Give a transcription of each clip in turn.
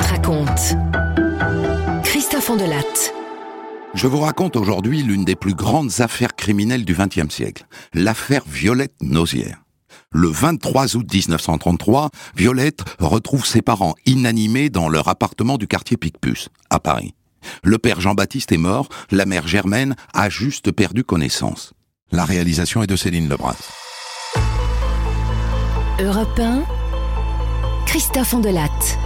Raconte. Christophe. Je vous raconte aujourd'hui l'une des plus grandes affaires criminelles du XXe siècle, l'affaire Violette Nausière. Le 23 août 1933, Violette retrouve ses parents inanimés dans leur appartement du quartier Picpus, à Paris. Le père Jean-Baptiste est mort, la mère Germaine a juste perdu connaissance. La réalisation est de Céline Lebras. Europe 1, Christophe Ondelatte.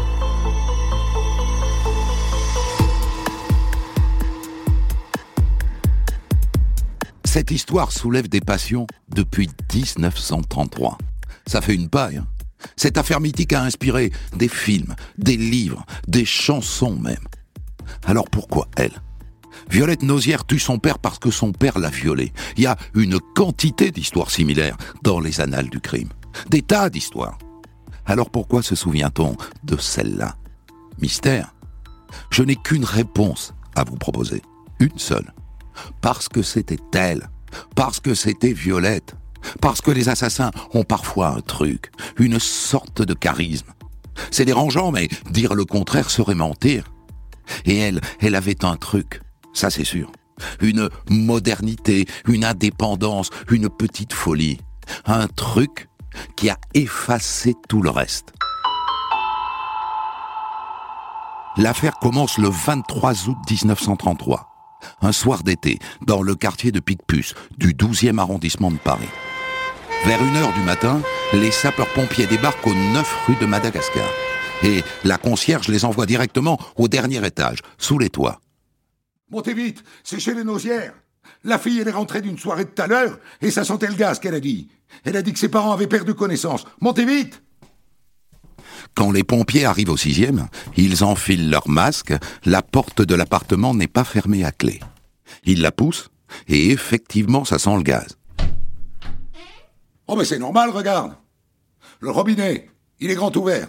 Cette histoire soulève des passions depuis 1933. Ça fait une paille. hein. Cette affaire mythique a inspiré des films, des livres, des chansons même. Alors pourquoi elle? Violette Nausière tue son père parce que son père l'a violée. Il y a une quantité d'histoires similaires dans les annales du crime. Des tas d'histoires. Alors pourquoi se souvient-on de celle-là? Mystère. Je n'ai qu'une réponse à vous proposer. Une seule. Parce que c'était elle. Parce que c'était Violette. Parce que les assassins ont parfois un truc, une sorte de charisme. C'est dérangeant, mais dire le contraire serait mentir. Et elle, elle avait un truc, ça c'est sûr. Une modernité, une indépendance, une petite folie. Un truc qui a effacé tout le reste. L'affaire commence le 23 août 1933, un soir d'été, dans le quartier de Picpus, du 12e arrondissement de Paris. Vers une heure du matin, les sapeurs-pompiers débarquent au 9 rue de Madagascar. Et la concierge les envoie directement au dernier étage, sous les toits. Montez vite, c'est chez les nausières. La fille, elle est rentrée d'une soirée de tout à l'heure et ça sentait le gaz qu'elle a dit. Elle a dit que ses parents avaient perdu connaissance. Montez vite Quand les pompiers arrivent au sixième, ils enfilent leur masque, la porte de l'appartement n'est pas fermée à clé. Ils la poussent, et effectivement, ça sent le gaz. Oh, mais c'est normal, regarde. Le robinet, il est grand ouvert.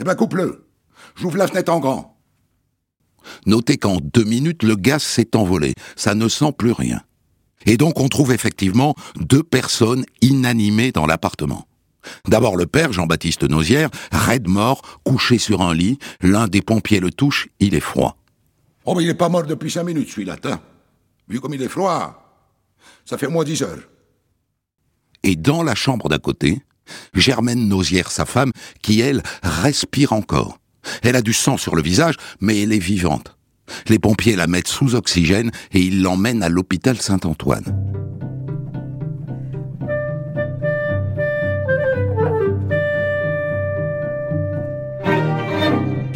Eh ben, coupe-le. J'ouvre la fenêtre en grand. Notez qu'en deux minutes, le gaz s'est envolé. Ça ne sent plus rien. Et donc, on trouve effectivement deux personnes inanimées dans l'appartement. D'abord le père, Jean-Baptiste Nausière, raide mort, couché sur un lit. L'un des pompiers le touche, il est froid. Oh, mais il est pas mort depuis cinq minutes, celui-là. Vu comme il est froid, ça fait au moins dix heures. Et dans la chambre d'à côté, Germaine Nausière, sa femme, qui, elle, respire encore. Elle a du sang sur le visage, mais elle est vivante. Les pompiers la mettent sous oxygène et ils l'emmènent à l'hôpital Saint-Antoine.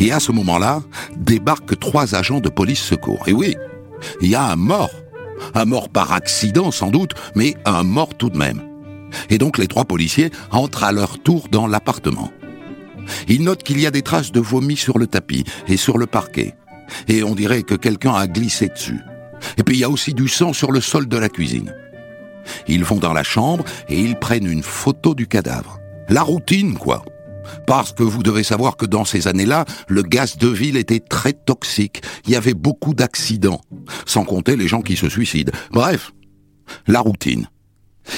Et à ce moment-là, débarquent trois agents de police secours. Et oui, il y a un mort. Un mort par accident sans doute, mais un mort tout de même. Et donc les trois policiers entrent à leur tour dans l'appartement. Ils notent qu'il y a des traces de vomi sur le tapis et sur le parquet. Et on dirait que quelqu'un a glissé dessus. Et puis il y a aussi du sang sur le sol de la cuisine. Ils vont dans la chambre et ils prennent une photo du cadavre. La routine, quoi. Parce que vous devez savoir que dans ces années-là, le gaz de ville était très toxique. Il y avait beaucoup d'accidents. Sans compter les gens qui se suicident. Bref, la routine.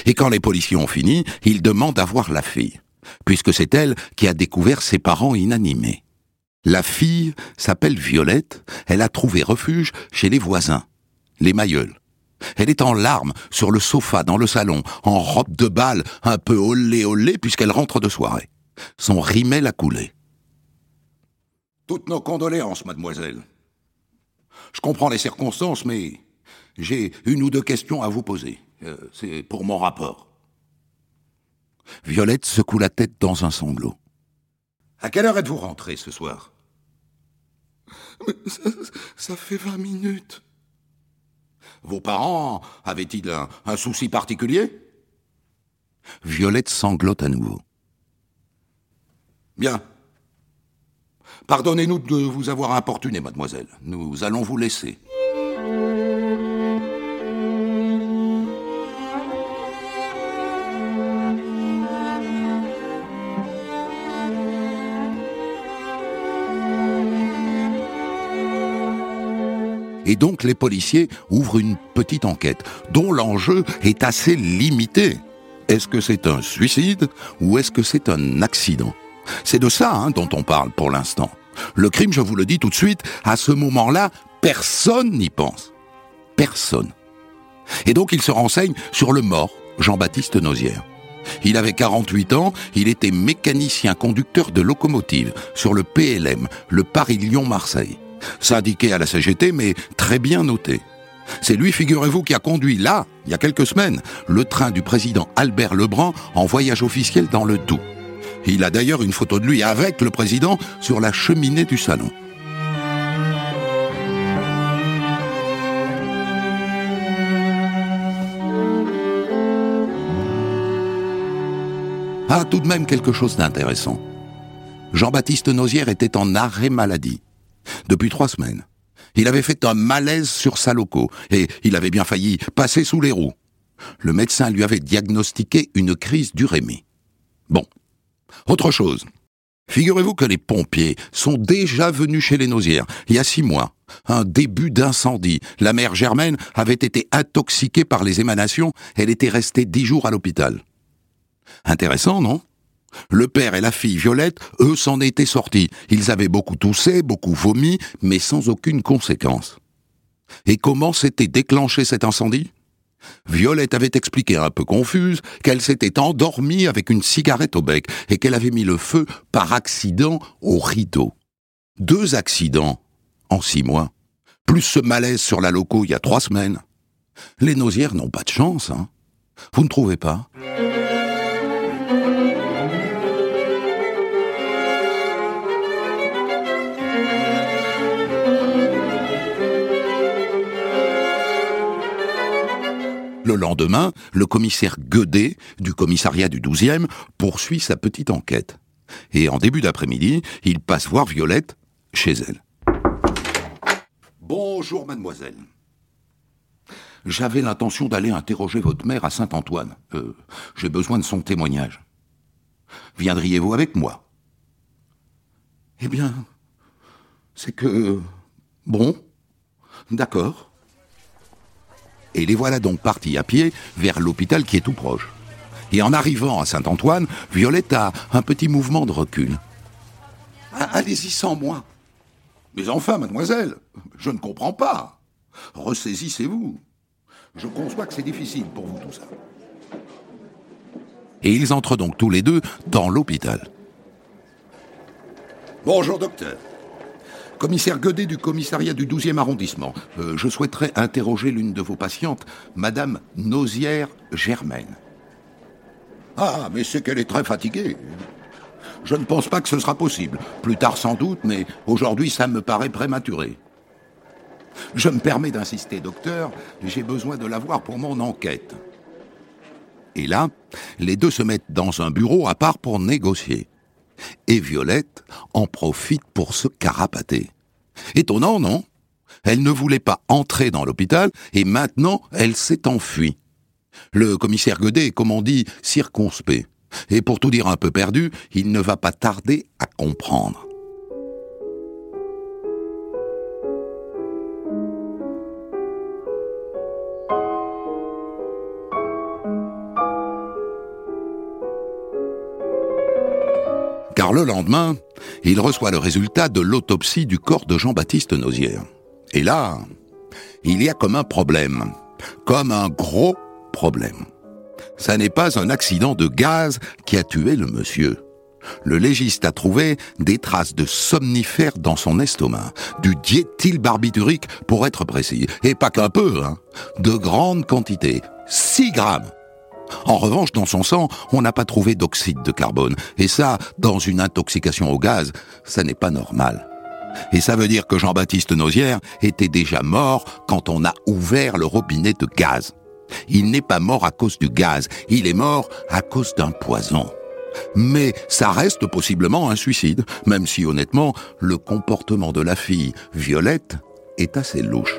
Et quand les policiers ont fini, ils demandent à voir la fille, puisque c'est elle qui a découvert ses parents inanimés. La fille s'appelle Violette, elle a trouvé refuge chez les voisins, les Mailleuls. Elle est en larmes sur le sofa dans le salon, en robe de bal, un peu olé olé puisqu'elle rentre de soirée. Son rimel a coulé. Toutes nos condoléances, mademoiselle. Je comprends les circonstances, mais j'ai une ou deux questions à vous poser. Euh, c'est pour mon rapport. Violette secoue la tête dans un sanglot. À quelle heure êtes-vous rentré ce soir? Ça, ça fait vingt minutes. Vos parents avaient-ils un, un souci particulier? Violette sanglote à nouveau. Bien. Pardonnez-nous de vous avoir importuné, mademoiselle. Nous allons vous laisser. Et donc les policiers ouvrent une petite enquête, dont l'enjeu est assez limité. Est-ce que c'est un suicide ou est-ce que c'est un accident? C'est de ça hein, dont on parle pour l'instant. Le crime, je vous le dis tout de suite, à ce moment-là, personne n'y pense. Personne. Et donc il se renseigne sur le mort, Jean-Baptiste Nozière. Il avait 48 ans, il était mécanicien conducteur de locomotive sur le PLM, le Paris-Lyon-Marseille. Syndiqué à la CGT, mais très bien noté. C'est lui, figurez-vous, qui a conduit là, il y a quelques semaines, le train du président Albert Lebrun en voyage officiel dans le Doubs. Il a d'ailleurs une photo de lui avec le président sur la cheminée du salon. Ah, tout de même quelque chose d'intéressant. Jean-Baptiste Nozière était en arrêt maladie. Depuis trois semaines. Il avait fait un malaise sur sa loco et il avait bien failli passer sous les roues. Le médecin lui avait diagnostiqué une crise d'urémie. Bon. Autre chose. Figurez-vous que les pompiers sont déjà venus chez les Nausières il y a six mois. Un début d'incendie. La mère Germaine avait été intoxiquée par les émanations. Elle était restée dix jours à l'hôpital. Intéressant, non? Le père et la fille Violette, eux, s'en étaient sortis. Ils avaient beaucoup toussé, beaucoup vomi, mais sans aucune conséquence. Et comment s'était déclenché cet incendie? Violette avait expliqué un peu confuse qu'elle s'était endormie avec une cigarette au bec et qu'elle avait mis le feu par accident au rideau. Deux accidents en six mois, plus ce malaise sur la loco il y a trois semaines. Les nausières n'ont pas de chance, hein Vous ne trouvez pas? Le lendemain, le commissaire Guedet, du commissariat du 12e, poursuit sa petite enquête. Et en début d'après-midi, il passe voir Violette chez elle. Bonjour, mademoiselle. J'avais l'intention d'aller interroger votre mère à Saint-Antoine. Euh, J'ai besoin de son témoignage. Viendriez-vous avec moi? Eh bien, c'est que... Bon, d'accord et les voilà donc partis à pied vers l'hôpital qui est tout proche. Et en arrivant à Saint-Antoine, Violette a un petit mouvement de recul. Ah, allez-y sans moi. Mais enfin, mademoiselle, je ne comprends pas. Ressaisissez-vous. Je conçois que c'est difficile pour vous tout ça. Et ils entrent donc tous les deux dans l'hôpital. Bonjour, docteur. Commissaire Godet du commissariat du 12e arrondissement. Euh, je souhaiterais interroger l'une de vos patientes, Madame Nausière Germaine. Ah, mais c'est qu'elle est très fatiguée. Je ne pense pas que ce sera possible. Plus tard sans doute, mais aujourd'hui ça me paraît prématuré. Je me permets d'insister, docteur, j'ai besoin de la voir pour mon enquête. Et là, les deux se mettent dans un bureau à part pour négocier. Et Violette en profite pour se carapater. Étonnant, non? Elle ne voulait pas entrer dans l'hôpital et maintenant elle s'est enfuie. Le commissaire Godet est, comme on dit, circonspect. Et pour tout dire un peu perdu, il ne va pas tarder à comprendre. Le lendemain, il reçoit le résultat de l'autopsie du corps de Jean-Baptiste Nozière. Et là, il y a comme un problème, comme un gros problème. Ça n'est pas un accident de gaz qui a tué le monsieur. Le légiste a trouvé des traces de somnifères dans son estomac, du diéthylbarbiturique pour être précis, et pas qu'un peu, hein, de grandes quantités, 6 grammes. En revanche, dans son sang, on n'a pas trouvé d'oxyde de carbone. Et ça, dans une intoxication au gaz, ça n'est pas normal. Et ça veut dire que Jean-Baptiste Nozière était déjà mort quand on a ouvert le robinet de gaz. Il n'est pas mort à cause du gaz, il est mort à cause d'un poison. Mais ça reste possiblement un suicide, même si honnêtement, le comportement de la fille, Violette, est assez louche.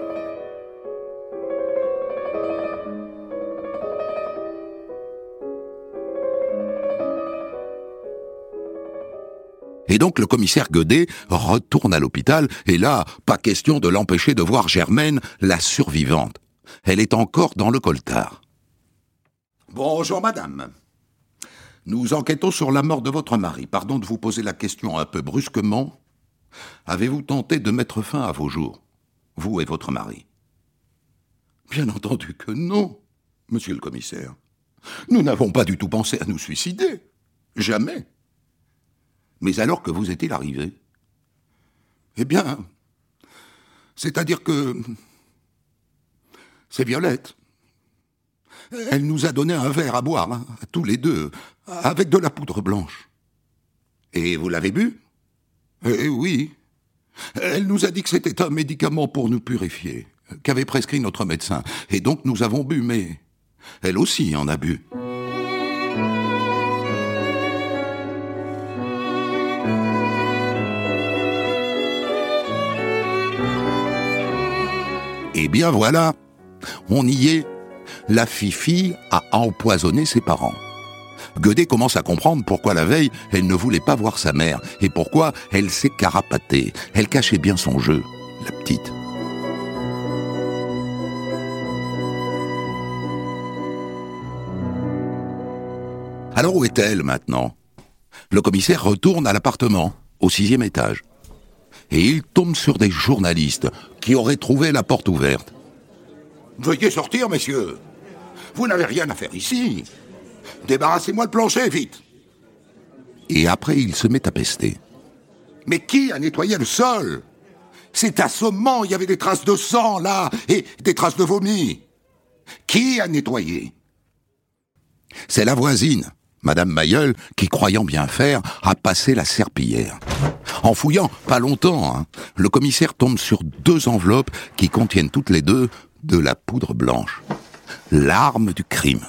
Et donc le commissaire Godet retourne à l'hôpital, et là, pas question de l'empêcher de voir Germaine, la survivante. Elle est encore dans le coltard. Bonjour madame. Nous enquêtons sur la mort de votre mari. Pardon de vous poser la question un peu brusquement. Avez-vous tenté de mettre fin à vos jours, vous et votre mari? Bien entendu que non, monsieur le commissaire. Nous n'avons pas du tout pensé à nous suicider. Jamais. Mais alors que vous est-il arrivé? Eh bien, c'est-à-dire que c'est Violette. Elle nous a donné un verre à boire, hein, tous les deux, avec de la poudre blanche. Et vous l'avez bu? Eh oui. Elle nous a dit que c'était un médicament pour nous purifier, qu'avait prescrit notre médecin. Et donc nous avons bu, mais elle aussi en a bu. Eh bien voilà, on y est. La Fifi a empoisonné ses parents. Guedet commence à comprendre pourquoi la veille, elle ne voulait pas voir sa mère et pourquoi elle s'est carapatée. Elle cachait bien son jeu, la petite. Alors où est-elle maintenant? Le commissaire retourne à l'appartement, au sixième étage. Et il tombe sur des journalistes qui auraient trouvé la porte ouverte. Veuillez sortir, messieurs. Vous n'avez rien à faire ici. Débarrassez-moi le plancher, vite. Et après, il se met à pester. Mais qui a nettoyé le sol? C'est assommant, il y avait des traces de sang là, et des traces de vomi. Qui a nettoyé? C'est la voisine, Madame Mayol, qui, croyant bien faire, a passé la serpillière. En fouillant, pas longtemps, hein, le commissaire tombe sur deux enveloppes qui contiennent toutes les deux de la poudre blanche. L'arme du crime.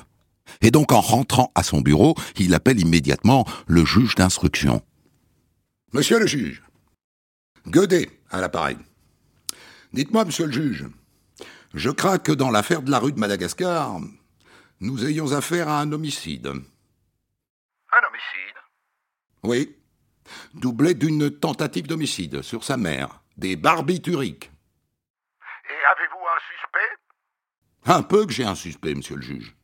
Et donc en rentrant à son bureau, il appelle immédiatement le juge d'instruction. Monsieur le juge, Guedet à l'appareil. Dites-moi, monsieur le juge, je crains que dans l'affaire de la rue de Madagascar, nous ayons affaire à un homicide. Oui, doublé d'une tentative d'homicide sur sa mère, des barbituriques. Et avez-vous un suspect? Un peu que j'ai un suspect, monsieur le juge.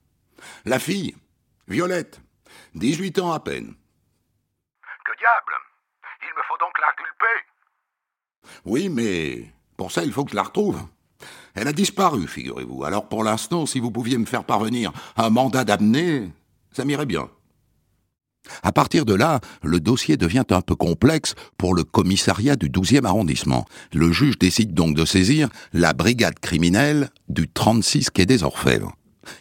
La fille, Violette, 18 ans à peine. Que diable? Il me faut donc l'inculper Oui, mais pour ça, il faut que je la retrouve. Elle a disparu, figurez-vous. Alors pour l'instant, si vous pouviez me faire parvenir un mandat d'amener, ça m'irait bien. À partir de là, le dossier devient un peu complexe pour le commissariat du 12e arrondissement. Le juge décide donc de saisir la brigade criminelle du 36 quai des Orfèvres.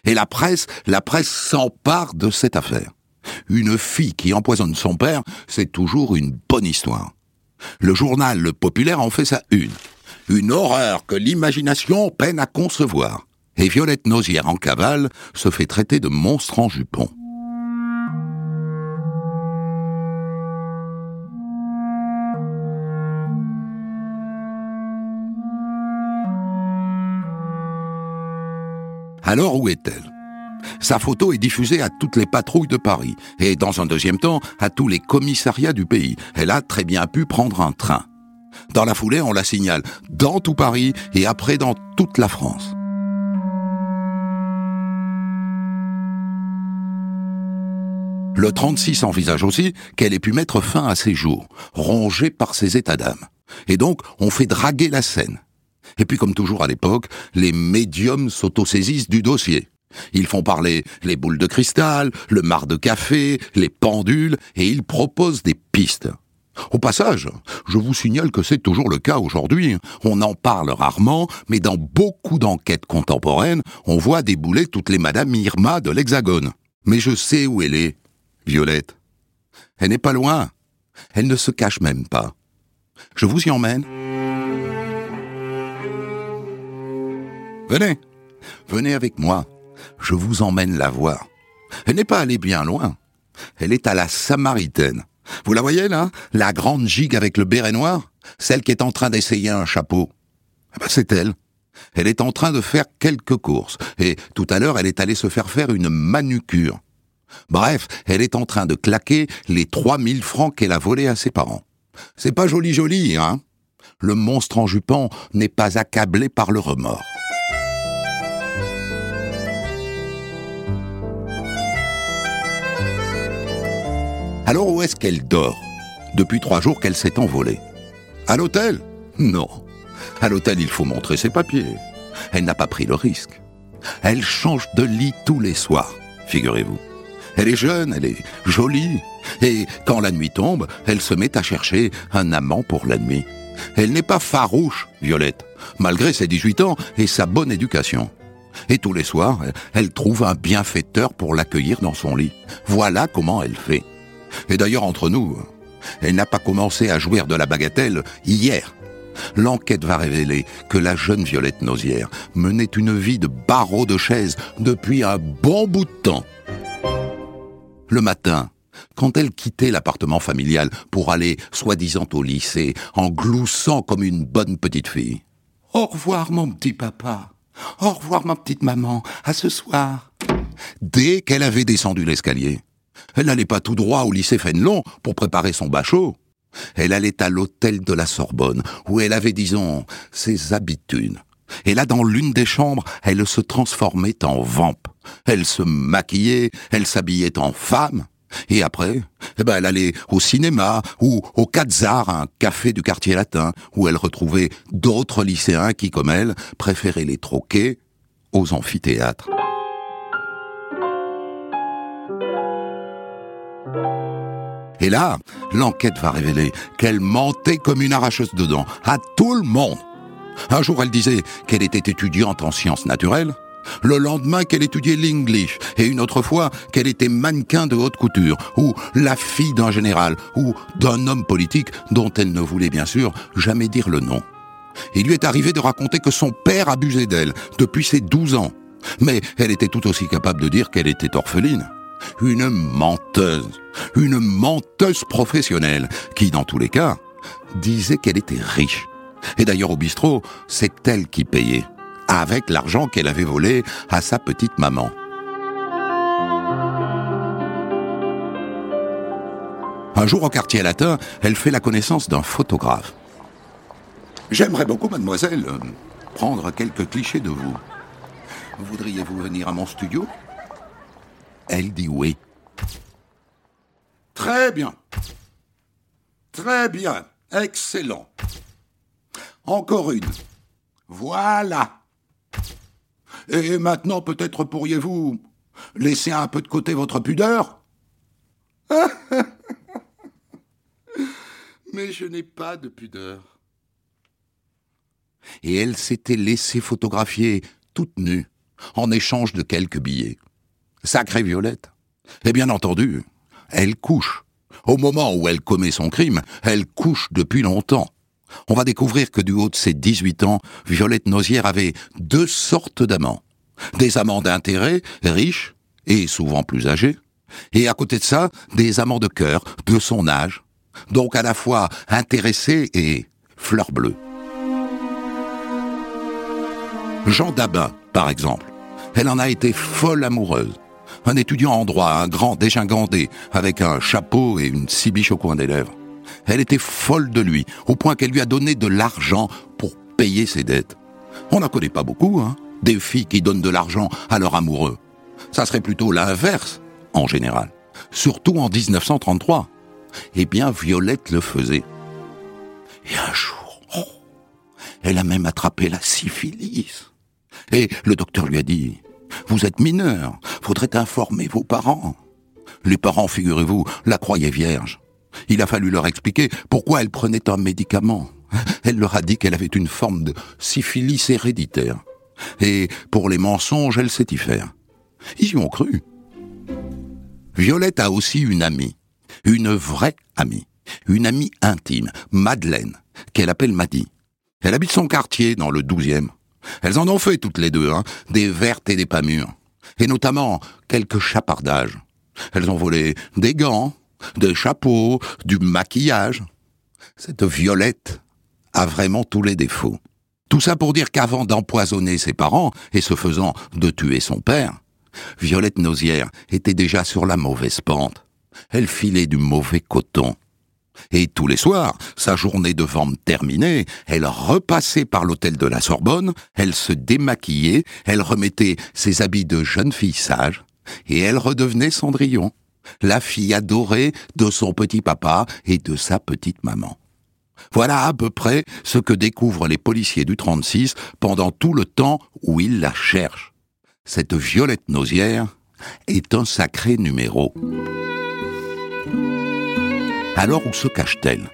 Et la presse, la presse s'empare de cette affaire. Une fille qui empoisonne son père, c'est toujours une bonne histoire. Le journal Le Populaire en fait sa une. Une horreur que l'imagination peine à concevoir. Et Violette Nausière en cavale se fait traiter de monstre en jupon. Alors où est-elle? Sa photo est diffusée à toutes les patrouilles de Paris et dans un deuxième temps à tous les commissariats du pays. Elle a très bien pu prendre un train. Dans la foulée, on la signale dans tout Paris et après dans toute la France. Le 36 envisage aussi qu'elle ait pu mettre fin à ses jours, rongée par ses états d'âme. Et donc, on fait draguer la scène. Et puis, comme toujours à l'époque, les médiums s'autosaisissent du dossier. Ils font parler les boules de cristal, le mar de café, les pendules, et ils proposent des pistes. Au passage, je vous signale que c'est toujours le cas aujourd'hui. On en parle rarement, mais dans beaucoup d'enquêtes contemporaines, on voit débouler toutes les Madame Irma de l'Hexagone. Mais je sais où elle est, Violette. Elle n'est pas loin. Elle ne se cache même pas. Je vous y emmène. Venez, venez avec moi. Je vous emmène la voir. Elle n'est pas allée bien loin. Elle est à la Samaritaine. Vous la voyez là? La grande gigue avec le béret noir? Celle qui est en train d'essayer un chapeau. Eh ben, c'est elle. Elle est en train de faire quelques courses. Et tout à l'heure, elle est allée se faire faire une manucure. Bref, elle est en train de claquer les 3000 francs qu'elle a volés à ses parents. C'est pas joli joli, hein? Le monstre en jupon n'est pas accablé par le remords. Alors où est-ce qu'elle dort? Depuis trois jours qu'elle s'est envolée. À l'hôtel? Non. À l'hôtel, il faut montrer ses papiers. Elle n'a pas pris le risque. Elle change de lit tous les soirs, figurez-vous. Elle est jeune, elle est jolie, et quand la nuit tombe, elle se met à chercher un amant pour la nuit. Elle n'est pas farouche, Violette, malgré ses 18 ans et sa bonne éducation. Et tous les soirs, elle trouve un bienfaiteur pour l'accueillir dans son lit. Voilà comment elle fait. Et d'ailleurs, entre nous, elle n'a pas commencé à jouir de la bagatelle hier. L'enquête va révéler que la jeune Violette Nausière menait une vie de barreau de chaise depuis un bon bout de temps. Le matin, quand elle quittait l'appartement familial pour aller soi-disant au lycée, en gloussant comme une bonne petite fille. Au revoir mon petit papa. Au revoir ma petite maman. À ce soir. Dès qu'elle avait descendu l'escalier, elle n'allait pas tout droit au lycée Fénelon pour préparer son bachot. Elle allait à l'hôtel de la Sorbonne, où elle avait, disons, ses habitudes. Et là, dans l'une des chambres, elle se transformait en vampe. Elle se maquillait, elle s'habillait en femme. Et après, eh ben, elle allait au cinéma ou au Quatzar, un café du quartier latin, où elle retrouvait d'autres lycéens qui, comme elle, préféraient les troquer aux amphithéâtres. Et là, l'enquête va révéler qu'elle mentait comme une arracheuse de dents à tout le monde. Un jour, elle disait qu'elle était étudiante en sciences naturelles. Le lendemain, qu'elle étudiait l'English. Et une autre fois, qu'elle était mannequin de haute couture. Ou la fille d'un général. Ou d'un homme politique dont elle ne voulait bien sûr jamais dire le nom. Il lui est arrivé de raconter que son père abusait d'elle depuis ses 12 ans. Mais elle était tout aussi capable de dire qu'elle était orpheline une menteuse, une menteuse professionnelle, qui, dans tous les cas, disait qu'elle était riche. Et d'ailleurs, au bistrot, c'est elle qui payait, avec l'argent qu'elle avait volé à sa petite maman. Un jour au quartier latin, elle fait la connaissance d'un photographe. J'aimerais beaucoup, mademoiselle, prendre quelques clichés de vous. Voudriez-vous venir à mon studio? Elle dit oui. Très bien. Très bien. Excellent. Encore une. Voilà. Et maintenant, peut-être pourriez-vous laisser un peu de côté votre pudeur Mais je n'ai pas de pudeur. Et elle s'était laissée photographier toute nue, en échange de quelques billets. Sacrée Violette. Et bien entendu, elle couche. Au moment où elle commet son crime, elle couche depuis longtemps. On va découvrir que du haut de ses 18 ans, Violette Nausière avait deux sortes d'amants. Des amants d'intérêt, riches et souvent plus âgés. Et à côté de ça, des amants de cœur, de son âge. Donc à la fois intéressés et fleur bleue. Jean Dabin, par exemple. Elle en a été folle amoureuse un étudiant en droit, un grand dégingandé, avec un chapeau et une cibiche au coin des lèvres. Elle était folle de lui, au point qu'elle lui a donné de l'argent pour payer ses dettes. On n'en connaît pas beaucoup, hein, des filles qui donnent de l'argent à leur amoureux. Ça serait plutôt l'inverse, en général. Surtout en 1933. Eh bien, Violette le faisait. Et un jour, oh, elle a même attrapé la syphilis. Et le docteur lui a dit, vous êtes mineur, faudrait informer vos parents. Les parents, figurez-vous, la croyaient vierge. Il a fallu leur expliquer pourquoi elle prenait un médicament. Elle leur a dit qu'elle avait une forme de syphilis héréditaire. Et pour les mensonges, elle sait y faire. Ils y ont cru. Violette a aussi une amie, une vraie amie, une amie intime, Madeleine, qu'elle appelle Maddy. Elle habite son quartier dans le douzième. Elles en ont fait toutes les deux, hein, des vertes et des pas mûres. Et notamment quelques chapardages. Elles ont volé des gants, des chapeaux, du maquillage. Cette Violette a vraiment tous les défauts. Tout ça pour dire qu'avant d'empoisonner ses parents, et ce faisant de tuer son père, Violette Nausière était déjà sur la mauvaise pente. Elle filait du mauvais coton. Et tous les soirs, sa journée de vente terminée, elle repassait par l'hôtel de la Sorbonne, elle se démaquillait, elle remettait ses habits de jeune fille sage, et elle redevenait Cendrillon. la fille adorée de son petit papa et de sa petite maman. Voilà à peu près ce que découvrent les policiers du 36 pendant tout le temps où ils la cherchent. Cette Violette Nausière est un sacré numéro. Alors où se cache-t-elle?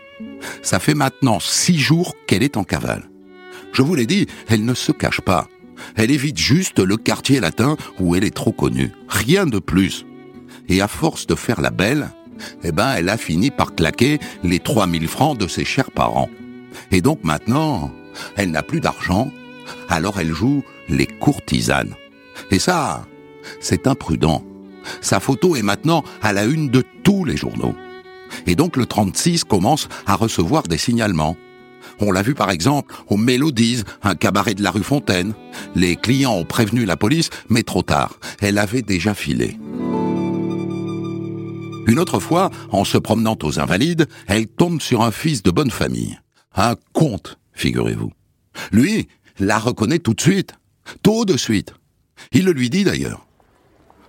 Ça fait maintenant six jours qu'elle est en cavale. Je vous l'ai dit, elle ne se cache pas. Elle évite juste le quartier latin où elle est trop connue. Rien de plus. Et à force de faire la belle, eh ben, elle a fini par claquer les 3000 francs de ses chers parents. Et donc maintenant, elle n'a plus d'argent, alors elle joue les courtisanes. Et ça, c'est imprudent. Sa photo est maintenant à la une de tous les journaux. Et donc le 36 commence à recevoir des signalements. On l'a vu par exemple au Mélodies, un cabaret de la rue Fontaine. Les clients ont prévenu la police, mais trop tard. Elle avait déjà filé. Une autre fois, en se promenant aux Invalides, elle tombe sur un fils de bonne famille. Un comte, figurez-vous. Lui, la reconnaît tout de suite. Tout de suite. Il le lui dit d'ailleurs.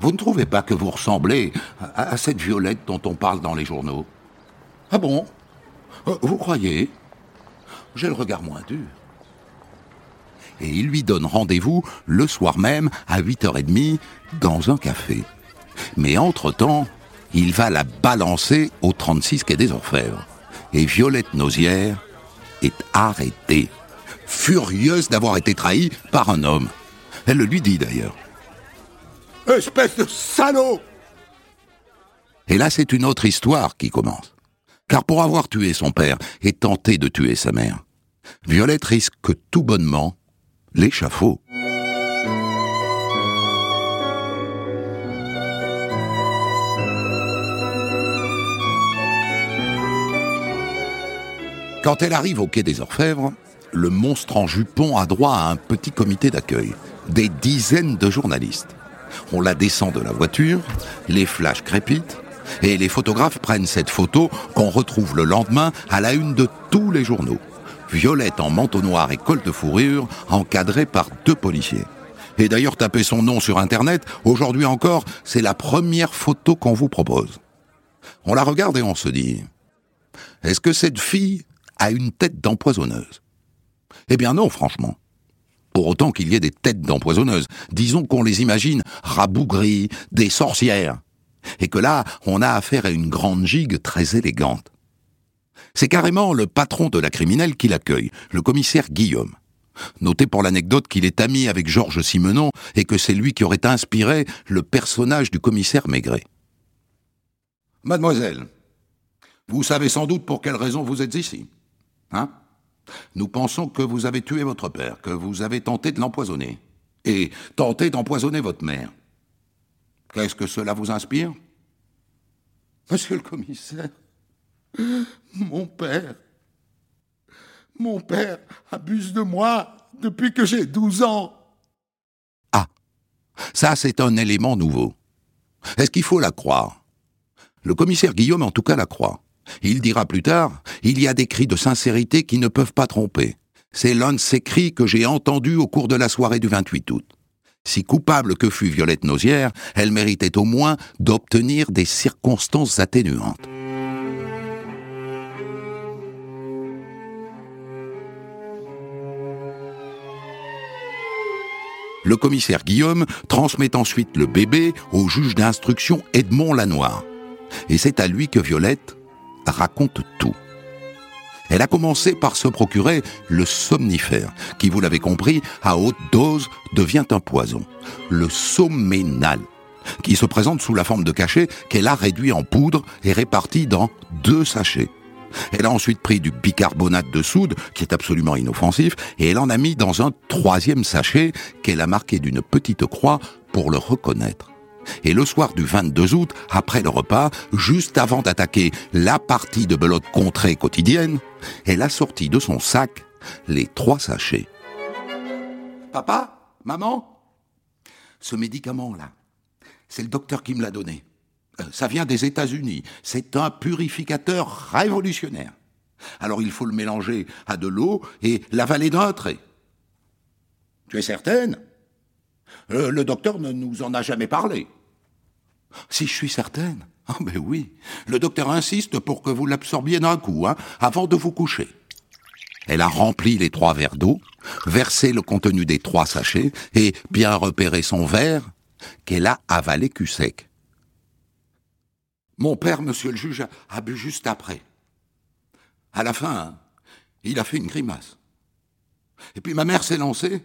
Vous ne trouvez pas que vous ressemblez à, cette Violette dont on parle dans les journaux? Ah bon? Euh, Vous croyez? J'ai le regard moins dur. Et il lui donne rendez-vous le soir même à 8h30 dans un café. Mais entre-temps, il va la balancer au 36 quai des Orfèvres. Et Violette Nausière est arrêtée, furieuse d'avoir été trahie par un homme. Elle le lui dit d'ailleurs. Espèce de salaud Et là, c'est une autre histoire qui commence. Car pour avoir tué son père et tenté de tuer sa mère, Violette risque tout bonnement l'échafaud. Quand elle arrive au quai des Orfèvres, le monstre en jupon a droit à un petit comité d'accueil, des dizaines de journalistes. On la descend de la voiture, les flashs crépitent, et les photographes prennent cette photo qu'on retrouve le lendemain à la une de tous les journaux. Violette en manteau noir et col de fourrure, encadrée par deux policiers. Et d'ailleurs, tapez son nom sur Internet, aujourd'hui encore, c'est la première photo qu'on vous propose. On la regarde et on se dit, est-ce que cette fille a une tête d'empoisonneuse? Eh bien non, franchement. Pour autant qu'il y ait des têtes d'empoisonneuses, disons qu'on les imagine rabougries, des sorcières, et que là, on a affaire à une grande gigue très élégante. C'est carrément le patron de la criminelle qui l'accueille, le commissaire Guillaume. Notez pour l'anecdote qu'il est ami avec Georges Simenon et que c'est lui qui aurait inspiré le personnage du commissaire Maigret. Mademoiselle, vous savez sans doute pour quelle raison vous êtes ici. Hein? Nous pensons que vous avez tué votre père, que vous avez tenté de l'empoisonner, et tenté d'empoisonner votre mère. Qu'est-ce que cela vous inspire? Monsieur le commissaire, mon père, mon père abuse de moi depuis que j'ai 12 ans. Ah, ça c'est un élément nouveau. Est-ce qu'il faut la croire? Le commissaire Guillaume en tout cas la croit. Il dira plus tard, il y a des cris de sincérité qui ne peuvent pas tromper. C'est l'un de ces cris que j'ai entendus au cours de la soirée du 28 août. Si coupable que fût Violette Nausière, elle méritait au moins d'obtenir des circonstances atténuantes. Le commissaire Guillaume transmet ensuite le bébé au juge d'instruction Edmond Lanoir. Et c'est à lui que Violette raconte tout. Elle a commencé par se procurer le somnifère, qui, vous l'avez compris, à haute dose devient un poison. Le soménal, qui se présente sous la forme de cachet qu'elle a réduit en poudre et réparti dans deux sachets. Elle a ensuite pris du bicarbonate de soude, qui est absolument inoffensif, et elle en a mis dans un troisième sachet qu'elle a marqué d'une petite croix pour le reconnaître. Et le soir du 22 août, après le repas, juste avant d'attaquer la partie de belote contrée quotidienne, elle a sorti de son sac les trois sachets. Papa Maman Ce médicament-là, c'est le docteur qui me l'a donné. Euh, ça vient des États-Unis. C'est un purificateur révolutionnaire. Alors il faut le mélanger à de l'eau et l'avaler d'un trait. Tu es certaine? Le, le docteur ne nous en a jamais parlé. Si je suis certaine. Ah ben oui, le docteur insiste pour que vous l'absorbiez d'un coup, hein, avant de vous coucher. Elle a rempli les trois verres d'eau, versé le contenu des trois sachets et bien repéré son verre qu'elle a avalé cul sec. Mon père, monsieur le juge, a bu juste après. À la fin, hein, il a fait une grimace. Et puis ma mère s'est lancée.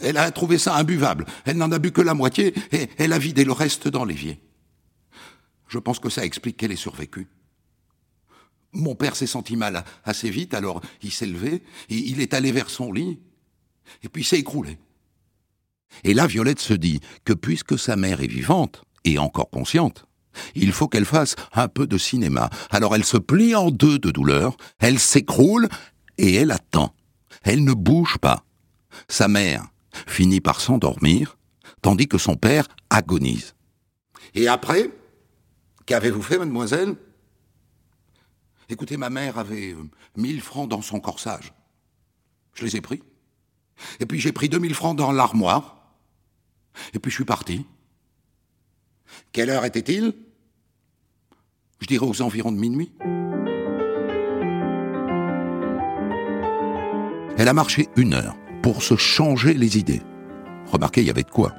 Elle a trouvé ça imbuvable. Elle n'en a bu que la moitié et elle a vidé le reste dans l'évier. Je pense que ça explique qu'elle ait survécu. Mon père s'est senti mal assez vite, alors il s'est levé, et il est allé vers son lit, et puis s'est écroulé. Et là, Violette se dit que puisque sa mère est vivante, et encore consciente, il faut qu'elle fasse un peu de cinéma. Alors elle se plie en deux de douleur, elle s'écroule, et elle attend. Elle ne bouge pas. Sa mère finit par s'endormir, tandis que son père agonise. Et après, Qu'avez-vous fait, mademoiselle? Écoutez, ma mère avait euh, mille francs dans son corsage. Je les ai pris. Et puis j'ai pris deux mille francs dans l'armoire. Et puis je suis parti. Quelle heure était-il? Je dirais aux environs de minuit. Elle a marché une heure pour se changer les idées. Remarquez, il y avait de quoi.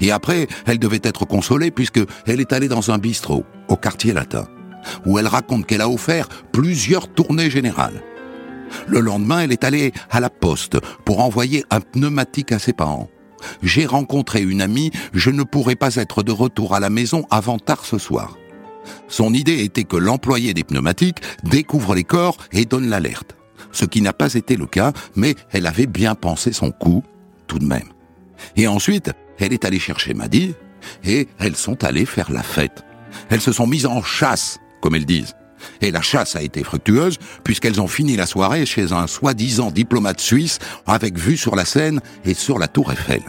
Et après, elle devait être consolée puisque elle est allée dans un bistrot au quartier latin, où elle raconte qu'elle a offert plusieurs tournées générales. Le lendemain, elle est allée à la poste pour envoyer un pneumatique à ses parents. J'ai rencontré une amie, je ne pourrai pas être de retour à la maison avant tard ce soir. Son idée était que l'employé des pneumatiques découvre les corps et donne l'alerte. Ce qui n'a pas été le cas, mais elle avait bien pensé son coup, tout de même. Et ensuite, elle est allée chercher Maddy, et elles sont allées faire la fête. Elles se sont mises en chasse, comme elles disent. Et la chasse a été fructueuse, puisqu'elles ont fini la soirée chez un soi-disant diplomate suisse, avec vue sur la Seine et sur la tour Eiffel.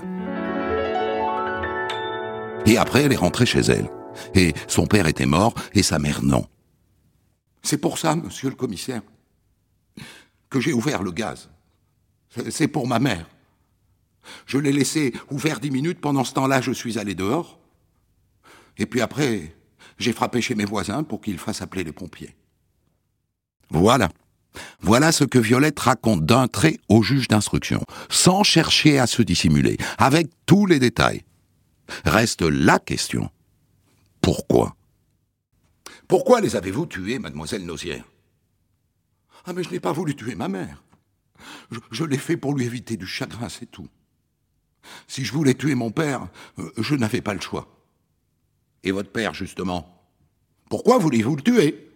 Et après, elle est rentrée chez elle. Et son père était mort, et sa mère non. C'est pour ça, monsieur le commissaire, que j'ai ouvert le gaz. C'est pour ma mère. Je l'ai laissé ouvert dix minutes, pendant ce temps-là, je suis allé dehors. Et puis après, j'ai frappé chez mes voisins pour qu'ils fassent appeler les pompiers. Voilà. Voilà ce que Violette raconte d'un trait au juge d'instruction, sans chercher à se dissimuler, avec tous les détails. Reste la question. Pourquoi? Pourquoi les avez-vous tués, mademoiselle Nausière? Ah mais je n'ai pas voulu tuer ma mère. Je, je l'ai fait pour lui éviter du chagrin, c'est tout. Si je voulais tuer mon père, euh, je n'avais pas le choix. Et votre père, justement? Pourquoi voulez-vous le tuer?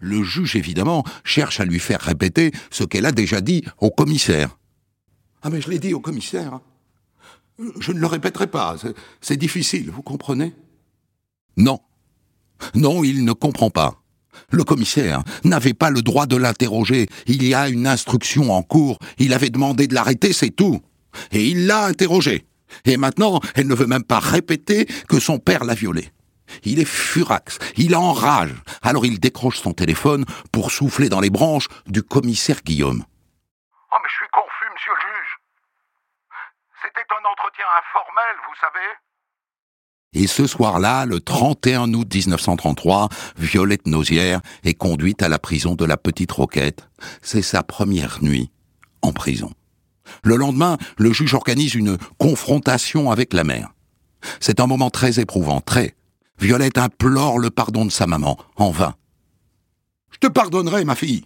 Le juge, évidemment, cherche à lui faire répéter ce qu'elle a déjà dit au commissaire. Ah mais je l'ai dit au commissaire. Je ne le répéterai pas, c'est difficile, vous comprenez? Non. Non, il ne comprend pas. Le commissaire n'avait pas le droit de l'interroger. Il y a une instruction en cours. Il avait demandé de l'arrêter, c'est tout. Et il l'a interrogée. Et maintenant, elle ne veut même pas répéter que son père l'a violée. Il est furax, il enrage. Alors il décroche son téléphone pour souffler dans les branches du commissaire Guillaume. Oh, mais je suis confus, monsieur le juge. C'était un entretien informel, vous savez. Et ce soir-là, le 31 août 1933, Violette Nausière est conduite à la prison de la Petite Roquette. C'est sa première nuit en prison. Le lendemain, le juge organise une confrontation avec la mère. C'est un moment très éprouvant, très. Violette implore le pardon de sa maman, en vain. Je te pardonnerai, ma fille.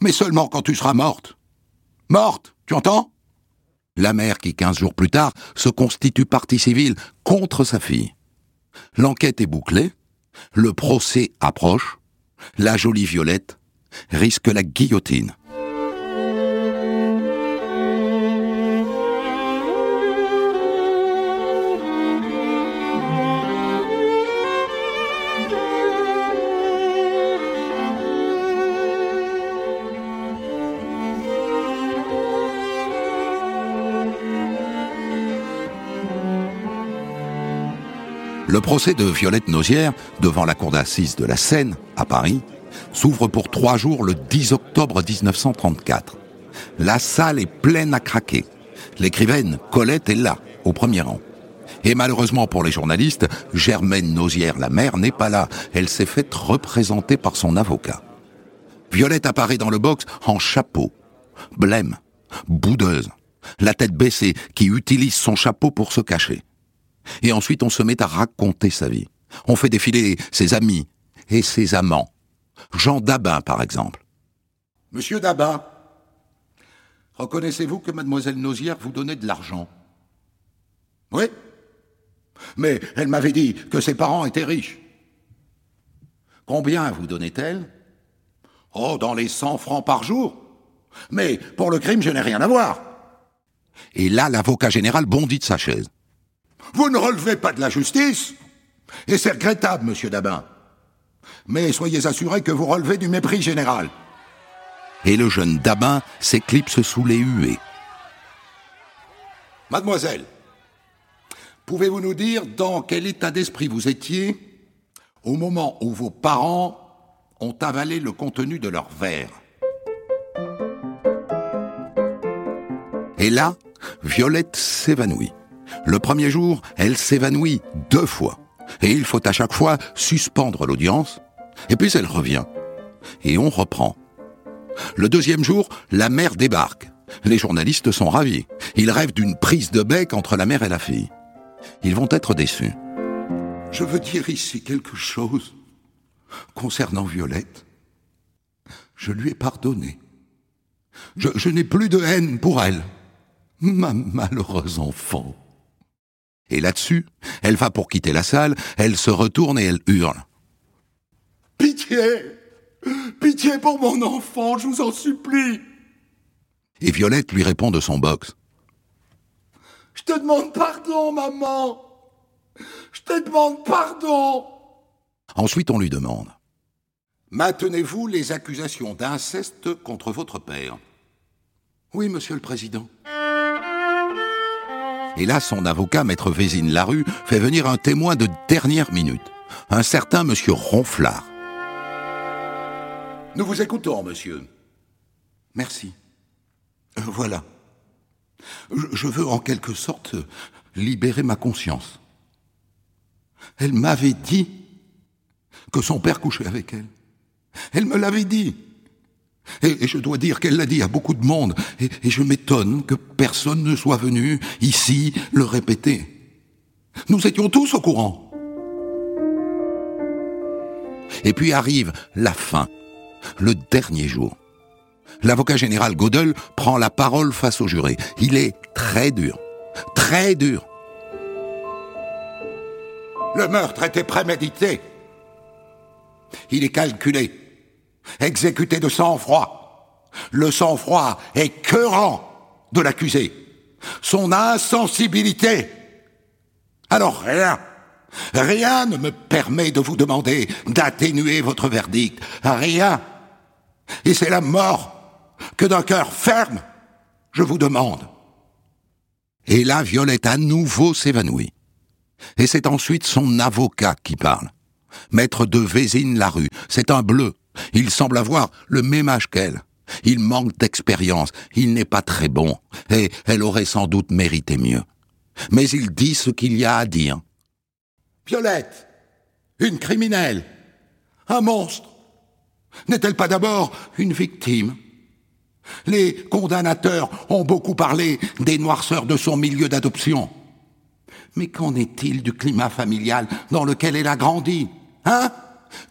Mais seulement quand tu seras morte. Morte, tu entends? La mère qui, quinze jours plus tard, se constitue partie civile contre sa fille. L'enquête est bouclée, le procès approche, la jolie Violette risque la guillotine. Le procès de Violette Nausière, devant la cour d'assises de la Seine, à Paris, s'ouvre pour trois jours le 10 octobre 1934. La salle est pleine à craquer. L'écrivaine Colette est là, au premier rang. Et malheureusement pour les journalistes, Germaine Nausière, la mère, n'est pas là. Elle s'est faite représenter par son avocat. Violette apparaît dans le box en chapeau, blême, boudeuse, la tête baissée, qui utilise son chapeau pour se cacher. Et ensuite on se met à raconter sa vie. On fait défiler ses amis et ses amants. Jean Dabin, par exemple. Monsieur Dabin, reconnaissez-vous que mademoiselle Nausière vous donnait de l'argent? Oui mais elle m'avait dit que ses parents étaient riches. Combien vous donnait-elle? Oh, dans les 100 francs par jour. Mais pour le crime, je n'ai rien à voir. Et là, l'avocat général bondit de sa chaise. Vous ne relevez pas de la justice Et c'est regrettable, monsieur Dabin. Mais soyez assuré que vous relevez du mépris général. Et le jeune Dabin s'éclipse sous les huées. Mademoiselle, Pouvez-vous nous dire dans quel état d'esprit vous étiez au moment où vos parents ont avalé le contenu de leur verre? Et là, Violette s'évanouit. Le premier jour, elle s'évanouit deux fois. Et il faut à chaque fois suspendre l'audience. Et puis elle revient. Et on reprend. Le deuxième jour, la mère débarque. Les journalistes sont ravis. Ils rêvent d'une prise de bec entre la mère et la fille ils vont être déçus. Je veux dire ici quelque chose concernant Violette. Je lui ai pardonné. Je, n'ai plus de haine pour elle. Ma malheureuse enfant. Et là-dessus, elle va pour quitter la salle, elle se retourne et elle hurle. Pitié Pitié pour mon enfant, je vous en supplie Et Violette lui répond de son box. Je te demande pardon, maman. Je te demande pardon. Ensuite, on lui demande. Maintenez-vous les accusations d'inceste contre votre père? Oui, monsieur le président. Et là, son avocat, maître Vézine Larue, fait venir un témoin de dernière minute, un certain monsieur Ronflard. Nous vous écoutons, monsieur. Merci. Euh, voilà. Je veux en quelque sorte libérer ma conscience. Elle m'avait dit que son père couchait avec elle. Elle me l'avait dit. Et, je dois dire qu'elle l'a dit à beaucoup de monde. Et, et je m'étonne que personne ne soit venu ici le répéter. Nous étions tous au courant. Et puis arrive la fin, le dernier jour l'avocat général Godel prend la parole face au juré. Il est très dur. Très dur. Le meurtre était prémédité. Il est calculé, exécuté de sang-froid. Le sang-froid est cœurant de l'accusé. Son insensibilité. Alors rien, rien ne me permet de vous demander d'atténuer votre verdict. Rien. Et c'est la mort que d'un cœur ferme, je vous demande. Et là, Violette à nouveau s'évanouit. Et c'est ensuite son avocat qui parle. Maître de Vézine-la-Rue, c'est un bleu. Il semble avoir le même âge qu'elle. Il manque d'expérience, il n'est pas très bon, et elle aurait sans doute mérité mieux. Mais il dit ce qu'il y a à dire. Violette, une criminelle, un monstre, n'est-elle pas d'abord une victime? Les condamnateurs ont beaucoup parlé des noirceurs de son milieu d'adoption. Mais qu'en est-il du climat familial dans lequel elle a grandi Hein?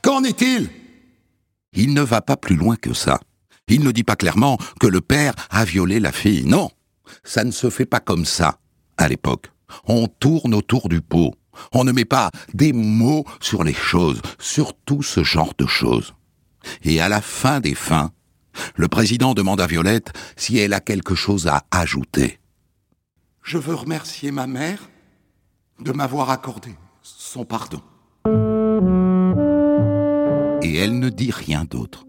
Qu'en est-il? Il ne va pas plus loin que ça. Il ne dit pas clairement que le père a violé la fille. Non, ça ne se fait pas comme ça à l'époque. On tourne autour du pot. On ne met pas des mots sur les choses, surtout ce genre de choses. Et à la fin des fins, le président demande à Violette si elle a quelque chose à ajouter. Je veux remercier ma mère de m'avoir accordé son pardon. Et elle ne dit rien d'autre.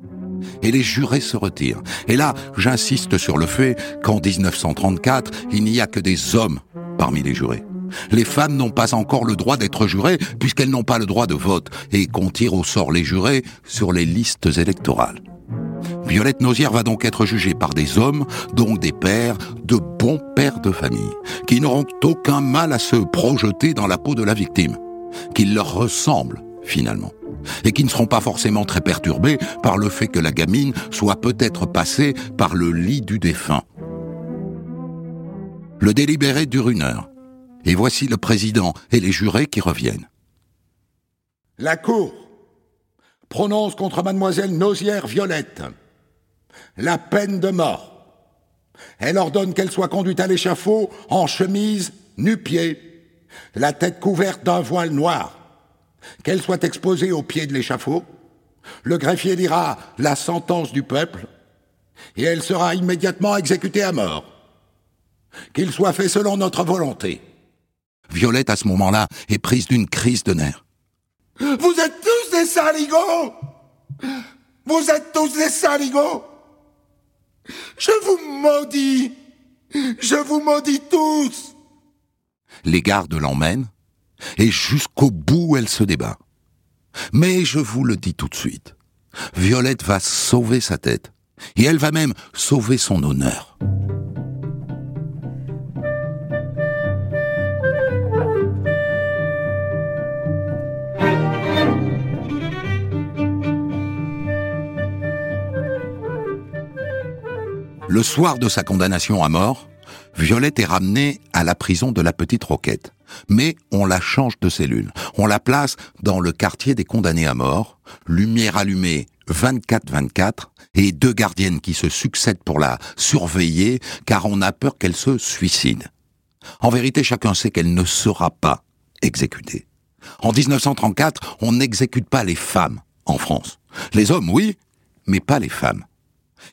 Et les jurés se retirent. Et là, j'insiste sur le fait qu'en 1934, il n'y a que des hommes parmi les jurés. Les femmes n'ont pas encore le droit d'être jurées puisqu'elles n'ont pas le droit de vote et qu'on tire au sort les jurés sur les listes électorales. Violette Nausière va donc être jugée par des hommes, donc des pères, de bons pères de famille, qui n'auront aucun mal à se projeter dans la peau de la victime, qui leur ressemblent finalement, et qui ne seront pas forcément très perturbés par le fait que la gamine soit peut-être passée par le lit du défunt. Le délibéré dure une heure, et voici le président et les jurés qui reviennent. La Cour prononce contre mademoiselle Nausière Violette la peine de mort. Elle ordonne qu'elle soit conduite à l'échafaud en chemise, nu-pied, la tête couverte d'un voile noir, qu'elle soit exposée au pied de l'échafaud. Le greffier dira la sentence du peuple et elle sera immédiatement exécutée à mort. Qu'il soit fait selon notre volonté. Violette, à ce moment-là, est prise d'une crise de nerfs. Vous êtes tous des saligots Vous êtes tous des saligots Je vous maudis Je vous maudis tous Les gardes l'emmènent, et jusqu'au bout elle se débat. Mais je vous le dis tout de suite, Violette va sauver sa tête, et elle va même sauver son honneur. Le soir de sa condamnation à mort, Violette est ramenée à la prison de la Petite Roquette. Mais on la change de cellule. On la place dans le quartier des condamnés à mort, lumière allumée 24-24, et deux gardiennes qui se succèdent pour la surveiller, car on a peur qu'elle se suicide. En vérité, chacun sait qu'elle ne sera pas exécutée. En 1934, on n'exécute pas les femmes en France. Les hommes, oui, mais pas les femmes.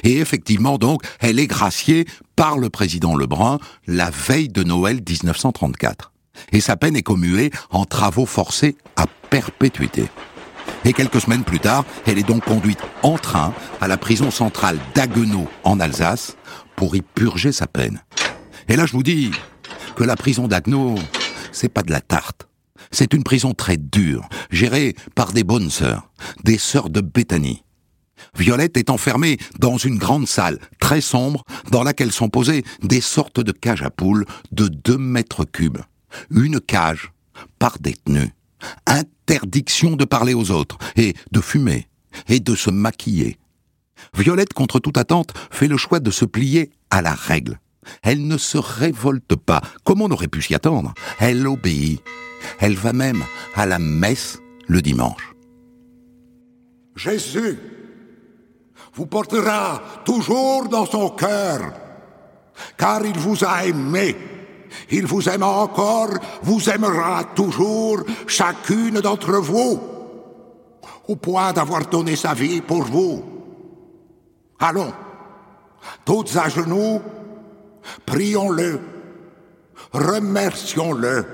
Et effectivement, donc, elle est graciée par le président Lebrun la veille de Noël 1934. Et sa peine est commuée en travaux forcés à perpétuité. Et quelques semaines plus tard, elle est donc conduite en train à la prison centrale d'Aguenau en Alsace pour y purger sa peine. Et là, je vous dis que la prison d'Aguenau, c'est pas de la tarte. C'est une prison très dure, gérée par des bonnes sœurs, des sœurs de Béthanie. Violette est enfermée dans une grande salle très sombre dans laquelle sont posées des sortes de cages à poules de deux mètres cubes. Une cage par détenu. Interdiction de parler aux autres et de fumer et de se maquiller. Violette, contre toute attente, fait le choix de se plier à la règle. Elle ne se révolte pas, comme on aurait pu s'y attendre. Elle obéit. Elle va même à la messe le dimanche. Jésus vous portera toujours dans son cœur, car il vous a aimé. Il vous aime encore, vous aimera toujours, chacune d'entre vous, au point d'avoir donné sa vie pour vous. Allons, toutes à genoux, prions-le, remercions-le.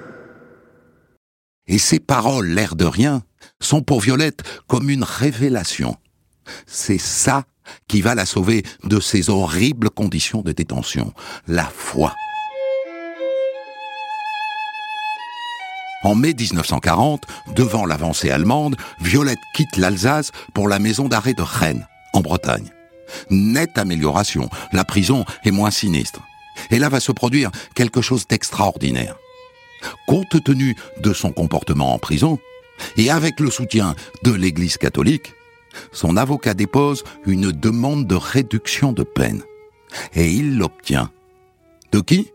Et ces paroles, l'air de rien, sont pour Violette comme une révélation. C'est ça qui va la sauver de ces horribles conditions de détention, la foi. En mai 1940, devant l'avancée allemande, Violette quitte l'Alsace pour la maison d'arrêt de Rennes, en Bretagne. Nette amélioration, la prison est moins sinistre. Et là va se produire quelque chose d'extraordinaire. Compte tenu de son comportement en prison, et avec le soutien de l'Église catholique, son avocat dépose une demande de réduction de peine. Et il l'obtient. De qui?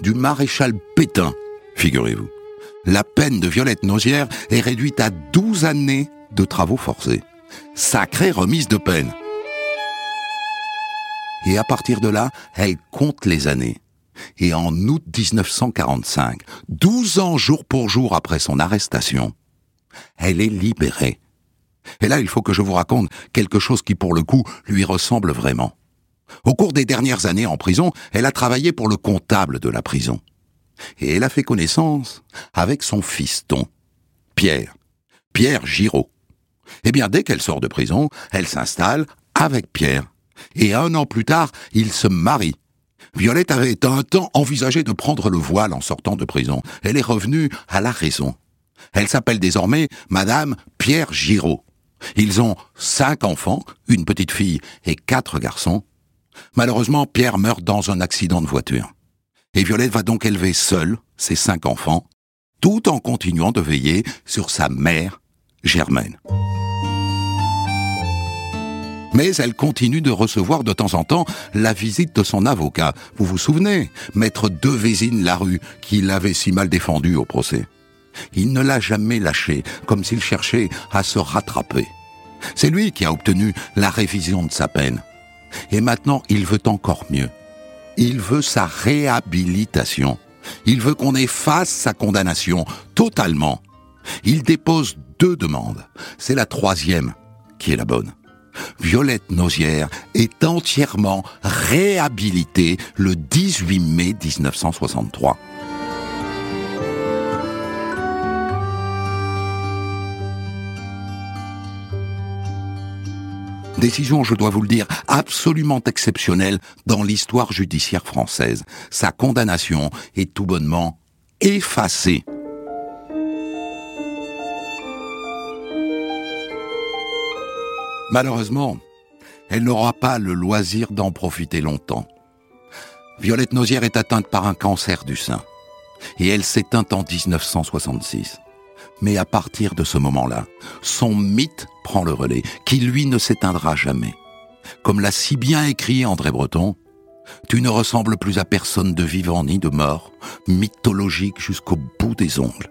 Du maréchal Pétain, figurez-vous. La peine de Violette Nausière est réduite à 12 années de travaux forcés. Sacrée remise de peine. Et à partir de là, elle compte les années. Et en août 1945, 12 ans jour pour jour après son arrestation, elle est libérée et là, il faut que je vous raconte quelque chose qui, pour le coup, lui ressemble vraiment. Au cours des dernières années en prison, elle a travaillé pour le comptable de la prison. Et elle a fait connaissance avec son fiston, Pierre, Pierre Giraud. Eh bien, dès qu'elle sort de prison, elle s'installe avec Pierre. Et un an plus tard, ils se marient. Violette avait un temps envisagé de prendre le voile en sortant de prison. Elle est revenue à la raison. Elle s'appelle désormais Madame Pierre Giraud Ils ont cinq enfants, une petite fille et quatre garçons. Malheureusement, Pierre meurt dans un accident de voiture. Et Violette va donc élever seule ses cinq enfants, tout en continuant de veiller sur sa mère, Germaine. Mais elle continue de recevoir de temps en temps la visite de son avocat. Vous vous souvenez, maître Devésine Larue, qui l'avait si mal défendu au procès. Il ne l'a jamais lâché, comme s'il cherchait à se rattraper. C'est lui qui a obtenu la révision de sa peine. Et maintenant, il veut encore mieux. Il veut sa réhabilitation. Il veut qu'on efface sa condamnation totalement. Il dépose deux demandes. C'est la troisième qui est la bonne. Violette Nausière est entièrement réhabilitée le 18 mai 1963. Décision, je dois vous le dire, absolument exceptionnelle dans l'histoire judiciaire française. Sa condamnation est tout bonnement effacée. Malheureusement, elle n'aura pas le loisir d'en profiter longtemps. Violette Nausière est atteinte par un cancer du sein. Et elle s'éteint en 1966. Mais à partir de ce moment-là, son mythe prend le relais, qui lui ne s'éteindra jamais. Comme l'a si bien écrit André Breton, tu ne ressembles plus à personne de vivant ni de mort, mythologique jusqu'au bout des ongles.